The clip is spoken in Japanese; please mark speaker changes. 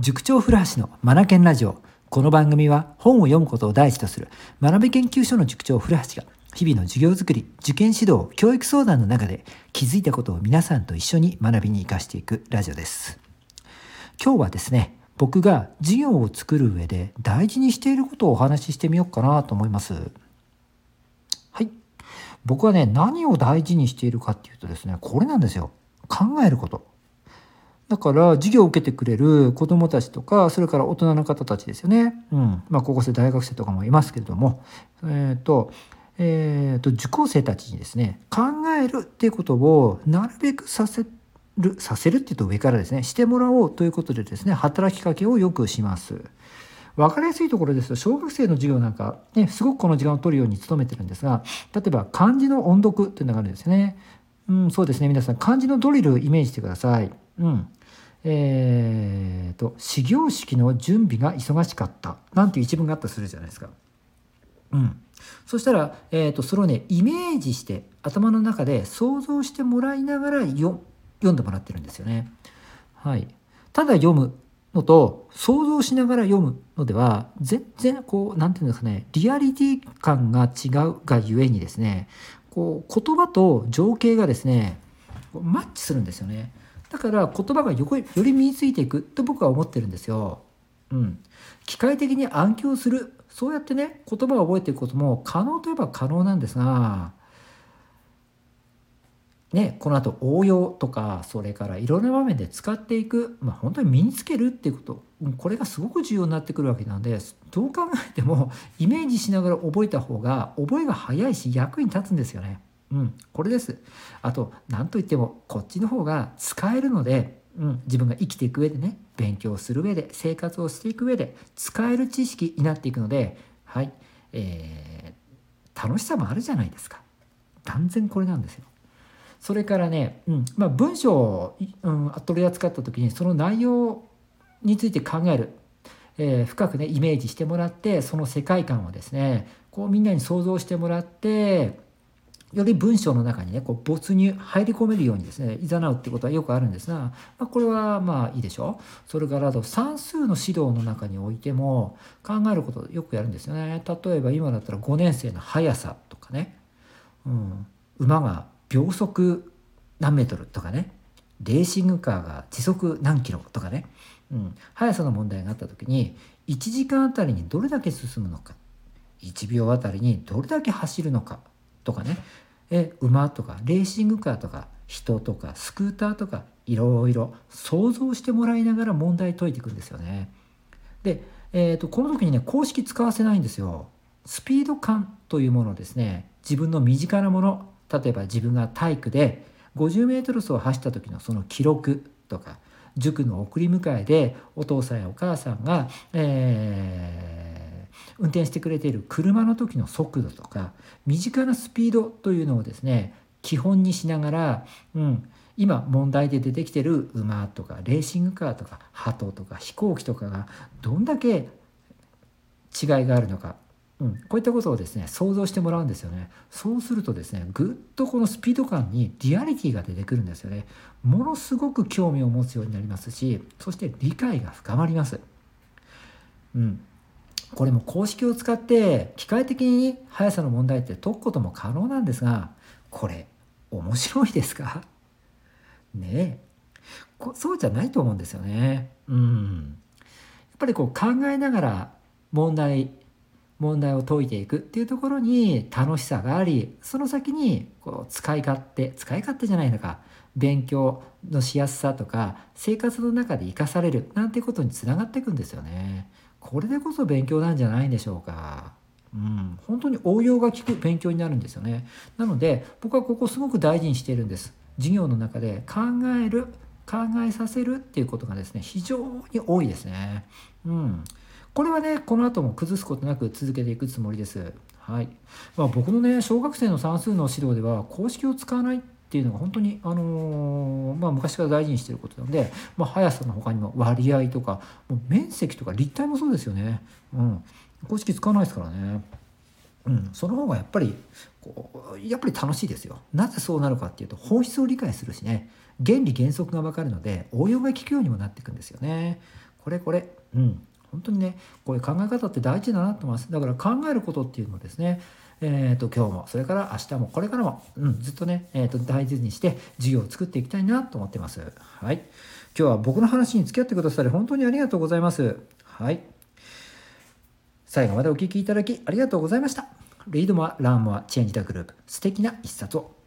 Speaker 1: 塾長古橋のマナケンラジオ。この番組は本を読むことを第一とする学び研究所の塾長古橋が日々の授業づくり、受験指導、教育相談の中で気づいたことを皆さんと一緒に学びに活かしていくラジオです。今日はですね、僕が授業を作る上で大事にしていることをお話ししてみようかなと思います。はい。僕はね、何を大事にしているかっていうとですね、これなんですよ。考えること。だから授業を受けてくれる子どもたちとかそれから大人の方たちですよね、うんまあ、高校生大学生とかもいますけれども、えーとえーと、受講生たちにですね考えるっていうことをなるべくさせるさせるっていうと上からですねしてもらおうということでですね働きかけをよくします。分かりやすいところですと小学生の授業なんか、ね、すごくこの時間を取るように努めてるんですが例えば漢字の音読っていうのがあるんですね。うん、そうですね皆さん漢字のドリルイメージしてください。うんえーと、始業式の準備が忙しかったなんていう一文があったとするじゃないですか。うん、そしたら、えーと、それをねイメージして頭の中で想像してもらいながら読んでもらってるんですよね。はい、ただ読むのと想像しながら読むのでは全然こう何て言うんですかねリアリティ感が違うがゆえにですねこう言葉と情景がですねマッチするんですよね。だから言葉がより身についていくと僕は思ってるんですよ。うん、機械的に暗記をする。そうやってね言葉を覚えていくことも可能といえば可能なんですが、ね、このあと応用とかそれからいろんな場面で使っていく、まあ、本当に身につけるっていうこと。これがすごく重要になってくるわけなんでどう考えてもイメージしながら覚えた方が覚えが早いし役に立つんですよね。うん、これです。あと何といってもこっちの方が使えるので、うん、自分が生きていく上でね勉強する上で生活をしていく上で使える知識になっていくのではい、えー、楽しさもあるじゃないですか。断然これなんですよ。それからね、うんまあ、文章を、うん、取り扱った時にその内容について考える、えー、深くねイメージしてもらってその世界観をですねこうみんなに想像してもらってより文章の中にねこう没入入り込めるようにですねいざなうってことはよくあるんですが、まあ、これはまあいいでしょう。それからあと算数の指導の中においても考えることよくやるんですよね。例えば今だったら5年生の速さとかね、うん、馬が秒速何メートルとかね。レーシングカーが時速何キロとかね、うん、速さの問題があった時に1時間あたりにどれだけ進むのか。1秒あたりにどれだけ走るのか。とかねえ馬とかレーシングカーとか人とかスクーターとかいろいろ想像してもらいながら問題解いていくんですよね。で、えーと、この時にね公式使わせないんですよ。スピード感というものですね自分の身近なもの例えば自分が体育で 50m 走を走った時のその記録とか塾の送り迎えでお父さんやお母さんが、えー運転してくれている車の時の速度とか身近なスピードというのをですね基本にしながら、うん、今問題で出てきてる馬とかレーシングカーとか鳩とか飛行機とかがどんだけ違いがあるのか、うん、こういったことをですね想像してもらうんですよね。そうするとですねぐっとこのスピード感にリアリティが出てくるんですよね。ものすごく興味を持つようになりますしそして理解が深まります。うん、これも公式を使って機械的に速さの問題って解くことも可能なんですがこれ面白いですか？ねえそうじゃないと思うんですよね。うん。やっぱりこう考えながら問題問題を解いていくっていうところに楽しさがありその先にこう使い勝手使い勝手じゃないのか勉強のしやすさとか生活の中で生かされるなんてことにつながっていくんですよね。これでこそ勉強なんじゃないんでしょうか。うん、本当に応用が効く勉強になるんですよね。なので僕はここすごく大事にしているんです。授業の中で考える考えさせるっていうことがですね非常に多いですね。うん、これはねこの後も崩すことなく続けていくつもりです。はいまあ、僕のね小学生の算数の指導では公式を使わないっていうのが本当に、あのー、まあ、昔から大事にしてることなので、まあ、速さの他にも割合とかもう面積とか立体もそうですよね。うん、公式使わないですからね。うん、その方がやっぱりこうやっぱり楽しいですよ。なぜそうなるかっていうと本質を理解するしね原理原則が分かるので応用が効くようにもなっていくんですよね。これこれうん本当にねこういう考え方って大事だなと思いますだから考えることっていうのをですねえーと、今日もそれから明日もこれからも、うん、ずっとね、えーと、大事にして授業を作っていきたいなと思ってます。はい、今日は僕の話に付き合ってくださり本当にありがとうございます。はい、最後までお聴きいただきありがとうございました。 Read more, learn more, change the globe、素敵な一冊を。